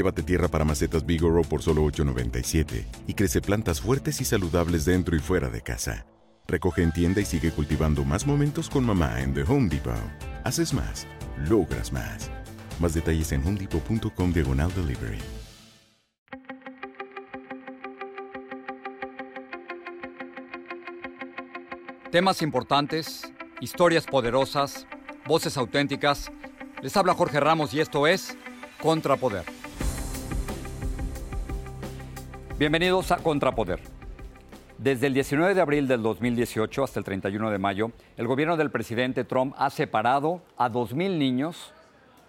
Llévate tierra para macetas Bigoro por solo $8.97 y crece plantas fuertes y saludables dentro y fuera de casa. Recoge en tienda y sigue cultivando más momentos con mamá en The Home Depot. Haces más, logras más. Más detalles en homedepot.com diagonal delivery. Temas importantes, historias poderosas, voces auténticas. Les habla Jorge Ramos y esto es Contrapoder. Bienvenidos a Contrapoder. Desde el 19 de abril del 2018 hasta el 31 de mayo, el gobierno del presidente Trump ha separado a 2.000 niños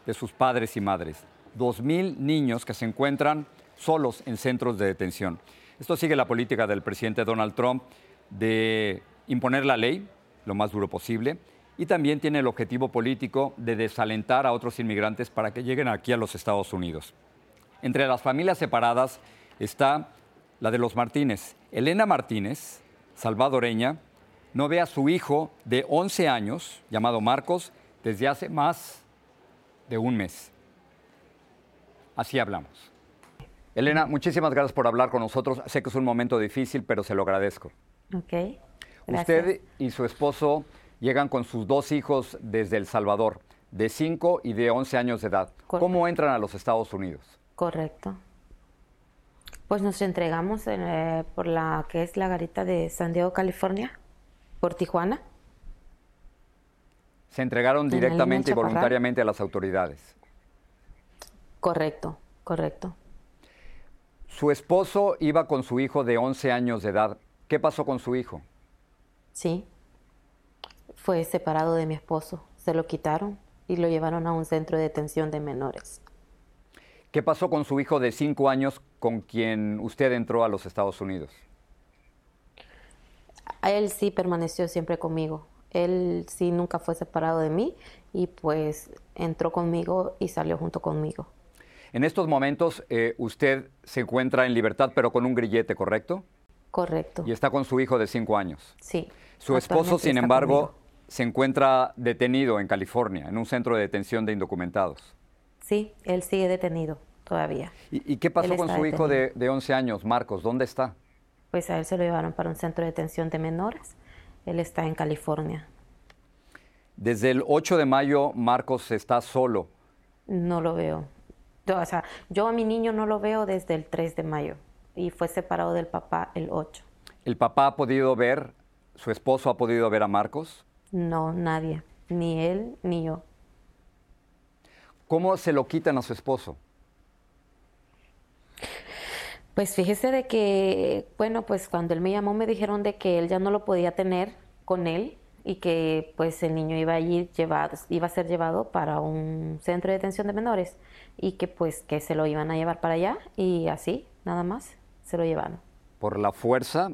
de sus padres y madres. 2.000 niños que se encuentran solos en centros de detención. Esto sigue la política del presidente Donald Trump de imponer la ley lo más duro posible y también tiene el objetivo político de desalentar a otros inmigrantes para que lleguen aquí a los Estados Unidos. Entre las familias separadas está la de los Martínez. Elena Martínez, salvadoreña, no ve a su hijo de 11 años, llamado Marcos, desde hace más de un mes. Así hablamos. Elena, muchísimas gracias por hablar con nosotros. Sé que es un momento difícil, pero se lo agradezco. Ok. Usted y su esposo llegan con sus dos hijos desde El Salvador, de 5 y de 11 años de edad. ¿Cómo entran a los Estados Unidos? Correcto. Pues nos entregamos eh, por la que es la garita de San Diego, California, por Tijuana. Se entregaron En directamente y voluntariamente a las autoridades. Correcto, correcto. Su esposo iba con su hijo de 11 años de edad. ¿Qué pasó con su hijo? Sí. Fue separado de mi esposo. Se lo quitaron y lo llevaron a un centro de detención de menores. ¿Qué pasó con su hijo de 5 años con quien usted entró a los Estados Unidos? Él sí permaneció siempre conmigo. Él sí nunca fue separado de mí y pues entró conmigo y salió junto conmigo. En estos momentos eh, usted se encuentra en libertad, pero con un grillete, ¿correcto? Correcto. Y está con su hijo de 5 años. Sí. Su esposo, sin embargo, conmigo. se encuentra detenido en California, en un centro de detención de indocumentados. Sí, él sigue detenido todavía. ¿Y, y qué pasó Él con su hijo de, de 11 años, Marcos? ¿Dónde está? Pues a él se lo llevaron para un centro de detención de menores. Él está en California. Desde el 8 de mayo, Marcos está solo. No lo veo. Yo, o sea, yo a mi niño no lo veo desde el 3 de mayo y fue separado del papá el 8. ¿El papá ha podido ver, su esposo ha podido ver a Marcos? No, nadie. Ni él ni yo. ¿Cómo se lo quitan a su esposo? Pues fíjese de que, bueno, pues cuando él me llamó me dijeron de que él ya no lo podía tener con él y que pues el niño iba a ir llevado, iba a ser llevado para un centro de detención de menores y que pues que se lo iban a llevar para allá y así, nada más, se lo llevaron. ¿Por la fuerza?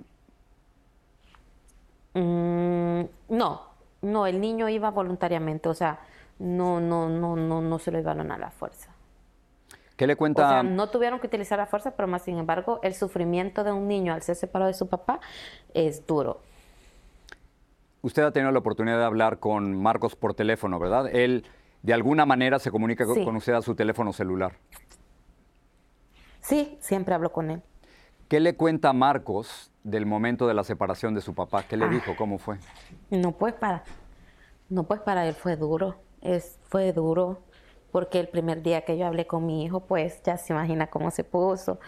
Mm, no, no, el niño iba voluntariamente, o sea, no, no, no, no, no se lo llevaron a la fuerza. ¿Qué le O cuenta? sea, no tuvieron que utilizar la fuerza, pero más sin embargo, el sufrimiento de un niño al ser separado de su papá es duro. Usted ha tenido la oportunidad de hablar con Marcos por teléfono, ¿verdad? Él de alguna manera se comunica Sí. con usted a su teléfono celular. Sí, siempre hablo con él. ¿Qué le cuenta Marcos del momento de la separación de su papá? ¿Qué le Ah. dijo? ¿Cómo fue? No, pues para, no, pues para él fue duro, es, fue duro, porque el primer día que yo hablé con mi hijo, pues ya se imagina cómo se puso,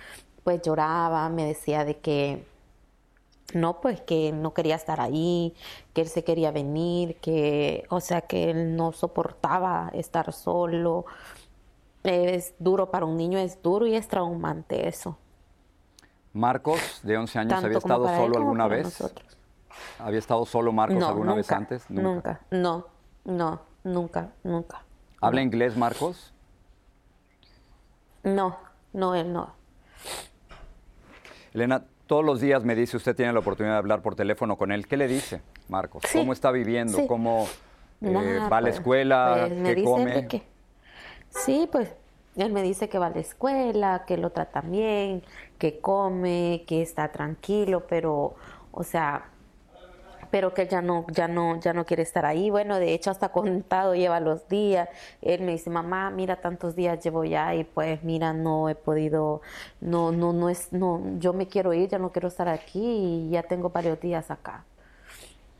pues lloraba, me decía de que no, pues que no quería estar ahí, que él se quería venir, que, o sea, que él no soportaba estar solo. Es duro para un niño, es duro y es traumante eso. Marcos, de 11 años, tanto ¿había estado solo alguna vez? nosotros. ¿Había estado solo Marcos no, alguna nunca, vez antes? Nunca, no, no, nunca, nunca. ¿Habla inglés Marcos? No, no, él no. Elena, todos los días me dice, usted tiene la oportunidad de hablar por teléfono con él. ¿Qué le dice, Marcos? Sí, ¿Cómo está viviendo? sí. ¿Cómo eh, Nada, va a la pues, escuela? pues, ¿Qué come? que- sí, pues él me dice que va a la escuela, que lo tratan bien, que come, que está tranquilo, pero, o sea, pero que él ya no, ya no, ya no quiere estar ahí. Bueno, de hecho hasta contado lleva los días. Él me dice, mamá, mira tantos días llevo ya y pues mira, no he podido, no, no, no es, no, yo me quiero ir, ya no quiero estar aquí y ya tengo varios días acá.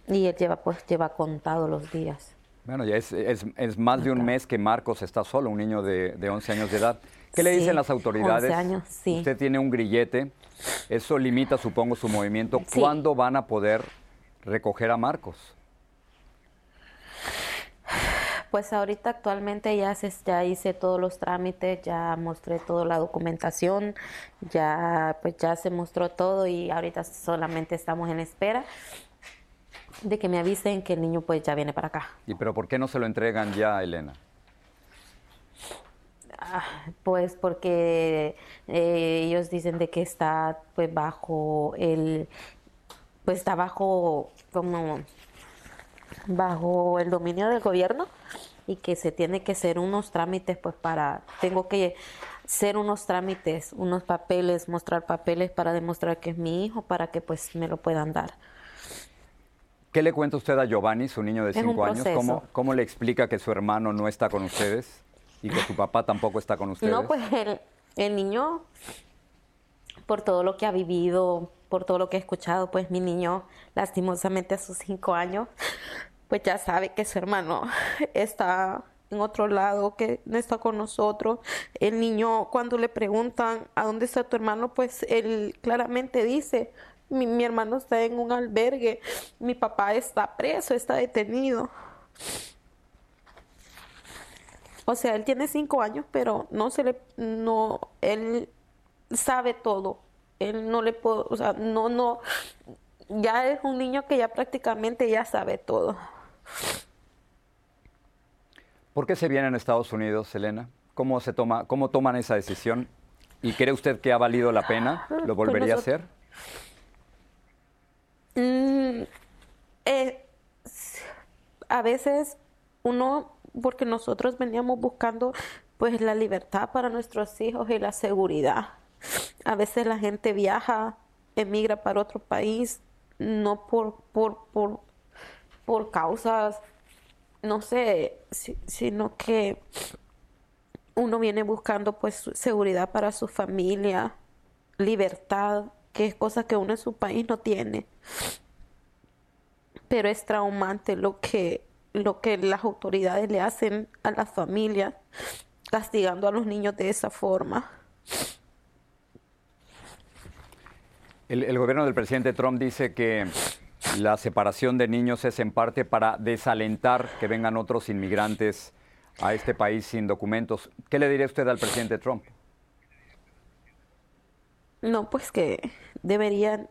Y él lleva, pues, lleva contado los días. Bueno, ya es, es- es más de un mes que Marcos está solo, un niño de, de 11 años de edad. ¿Qué le Sí, dicen las autoridades? 11 años, sí. Usted tiene un grillete, eso limita, supongo, su movimiento. Sí. ¿Cuándo van a poder recoger a Marcos? Pues ahorita actualmente ya, se, ya hice todos los trámites, ya mostré toda la documentación, ya pues ya se mostró todo y ahorita solamente estamos en espera de que me avisen que el niño pues ya viene para acá. ¿Y pero por qué no se lo entregan ya, Elena? Ah, Pues porque eh, ellos dicen de que está pues bajo el pues está bajo como bajo el dominio del gobierno y que se tiene que hacer unos trámites pues para tengo que hacer unos trámites, unos papeles, mostrar papeles para demostrar que es mi hijo para que pues me lo puedan dar. ¿Qué le cuenta usted a Giovanni, su niño de 5 años? ¿Cómo, ¿Cómo le explica que su hermano no está con ustedes y que su papá tampoco está con ustedes? No, pues el, el niño, por todo lo que ha vivido, por todo lo que ha escuchado, pues mi niño, lastimosamente a sus cinco años, pues ya sabe que su hermano está en otro lado, que no está con nosotros. El niño, cuando le preguntan a dónde está tu hermano, pues él claramente dice, mi, mi hermano está en un albergue, mi papá está preso, está detenido. O sea, él tiene cinco años, pero no se le, no, él sabe todo. Él no le puedo, o sea, no, no, ya es un niño que ya prácticamente ya sabe todo. ¿Por qué se vienen a Estados Unidos, Elena? ¿Cómo, se toma, ¿Cómo toman esa decisión? ¿Y cree usted que ha valido la pena? ¿Lo Pues volvería a hacer? Mm, eh, a veces uno, porque nosotros veníamos buscando pues la libertad para nuestros hijos y la seguridad. A veces la gente viaja, emigra para otro país, no por, por, por, por causas, no sé, si- sino que uno viene buscando pues seguridad para su familia, libertad, que es cosa que uno en su país no tiene. Pero es traumante lo que, lo que las autoridades le hacen a las familias, castigando a los niños de esa forma. El, gobierno del presidente Trump dice que la separación de niños es en parte para desalentar que vengan otros inmigrantes a este país sin documentos. ¿Qué le diría usted al presidente Trump? No, pues que deberían,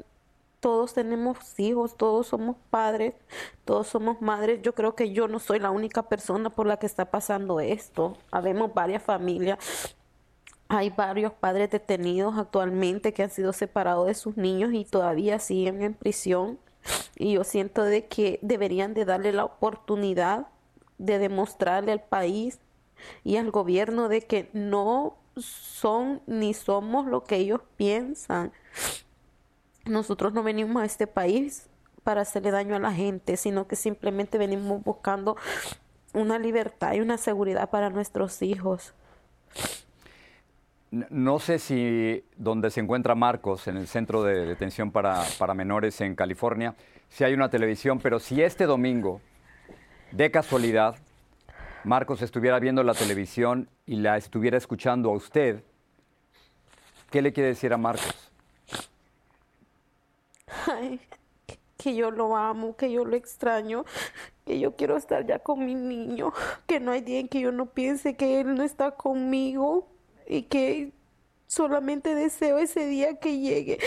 todos tenemos hijos, todos somos padres, todos somos madres. Yo creo que yo no soy la única persona por la que está pasando esto. Habemos varias familias. Hay varios padres detenidos actualmente que han sido separados de sus niños y todavía siguen en prisión. Y yo siento de que deberían de darle la oportunidad de demostrarle al país y al gobierno de que no son ni somos lo que ellos piensan. Nosotros no venimos a este país para hacerle daño a la gente, sino que simplemente venimos buscando una libertad y una seguridad para nuestros hijos. No sé si donde se encuentra Marcos, en el centro de detención para, para menores en California, si hay una televisión, pero si este domingo, de casualidad, Marcos estuviera viendo la televisión y la estuviera escuchando a usted, ¿qué le quiere decir a Marcos? Ay, que yo lo amo, que yo lo extraño, que yo quiero estar ya con mi niño, que no hay día en que yo no piense que él no está conmigo y que solamente deseo ese día que llegue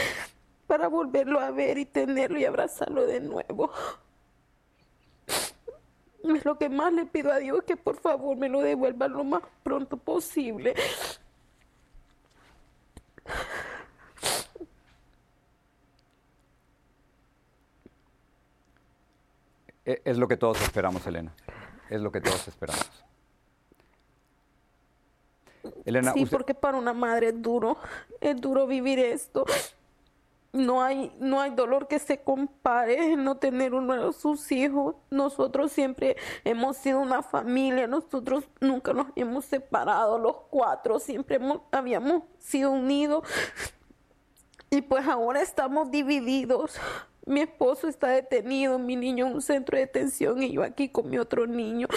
para volverlo a ver y tenerlo y abrazarlo de nuevo. Es lo que más le pido a Dios que por favor me lo devuelva lo más pronto posible. E, es lo que todos esperamos, Elena. Es lo que todos esperamos. Elena, sí, porque para una madre es duro, es duro vivir esto. No hay, no hay dolor que se compare no tener uno de sus hijos. Nosotros siempre hemos sido una familia, nosotros nunca nos hemos separado, los cuatro siempre habíamos sido unidos. Y pues ahora estamos divididos. Mi esposo está detenido, mi niño en un centro de detención y yo aquí con mi otro niño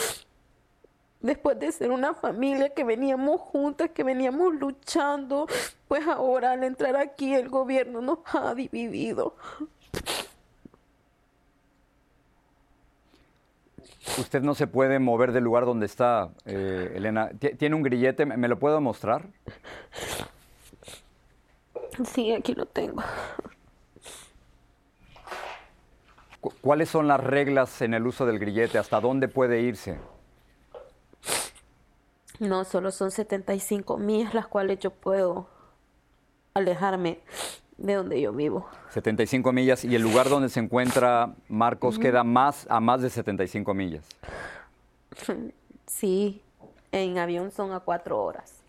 después de ser una familia que veníamos juntas, que veníamos luchando, pues ahora al entrar aquí el gobierno nos ha dividido. Usted no se puede mover del lugar donde está, eh, Elena. ¿Tiene un grillete? ¿Me lo puedo mostrar? Sí, aquí lo tengo. ¿Cuáles son las reglas en el uso del grillete? ¿Hasta dónde puede irse? No, solo son 75 millas las cuales yo puedo alejarme de donde yo vivo. 75 millas y el lugar donde se encuentra Marcos queda más a más de 75 millas. Sí, en avión son a cuatro horas.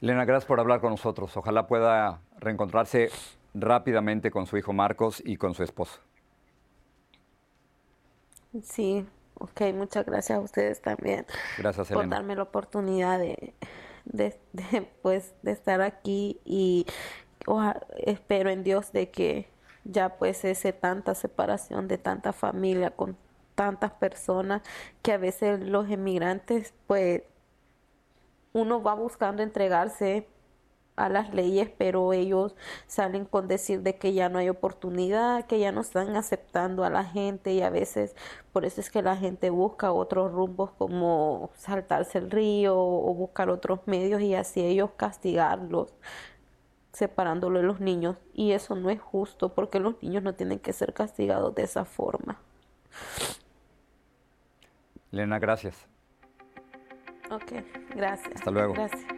Elena, gracias por hablar con nosotros. Ojalá pueda reencontrarse rápidamente con su hijo Marcos y con su esposo. Sí, Ok, muchas gracias a ustedes también. Gracias, Por darme la oportunidad de, de, pues, de estar aquí y espero en Dios de que ya pues ese tanta separación de tanta familia con tantas personas que a veces los emigrantes pues uno va buscando entregarse a las leyes, pero ellos salen con decir de que ya no hay oportunidad, que ya no están aceptando a la gente y a veces por eso es que la gente busca otros rumbos como saltarse el río o buscar otros medios y así ellos castigarlos separándolo de los niños y eso no es justo porque los niños no tienen que ser castigados de esa forma. Elena, gracias. Ok, gracias. Hasta luego. Gracias.